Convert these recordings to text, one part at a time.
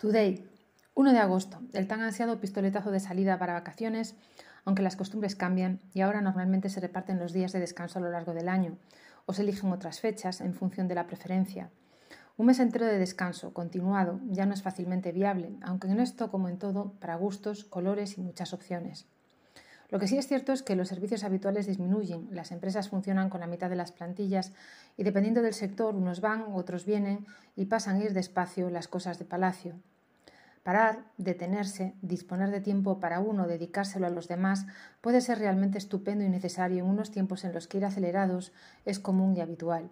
Today, 1 de agosto, el tan ansiado pistoletazo de salida para vacaciones, aunque las costumbres cambian y ahora normalmente se reparten los días de descanso a lo largo del año o se eligen otras fechas en función de la preferencia. Un mes entero de descanso continuado ya no es fácilmente viable, aunque en esto, como en todo, para gustos, colores y muchas opciones. Lo que sí es cierto es que los servicios habituales disminuyen, las empresas funcionan con la mitad de las plantillas y dependiendo del sector unos van, otros vienen y pasan a ir despacio las cosas de palacio. Parar, detenerse, disponer de tiempo para uno, dedicárselo a los demás, puede ser realmente estupendo y necesario en unos tiempos en los que ir acelerados es común y habitual.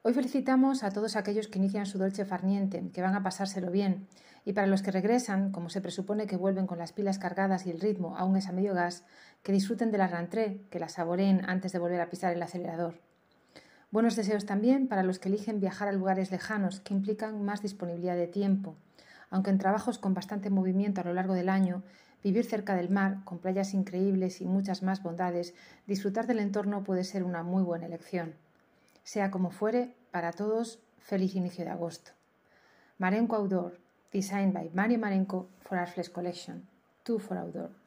Hoy felicitamos a todos aquellos que inician su dolce farniente, que van a pasárselo bien, y para los que regresan, como se presupone que vuelven con las pilas cargadas y el ritmo aún es a medio gas, que disfruten de la rentrée, que la saboreen antes de volver a pisar el acelerador. Buenos deseos también para los que eligen viajar a lugares lejanos que implican más disponibilidad de tiempo, aunque en trabajos con bastante movimiento a lo largo del año, vivir cerca del mar, con playas increíbles y muchas más bondades, disfrutar del entorno puede ser una muy buena elección. Sea como fuere, para todos, feliz inicio de agosto. Marenco Outdoor, designed by Mario Marenco for Arfles Collection. Two for Outdoor.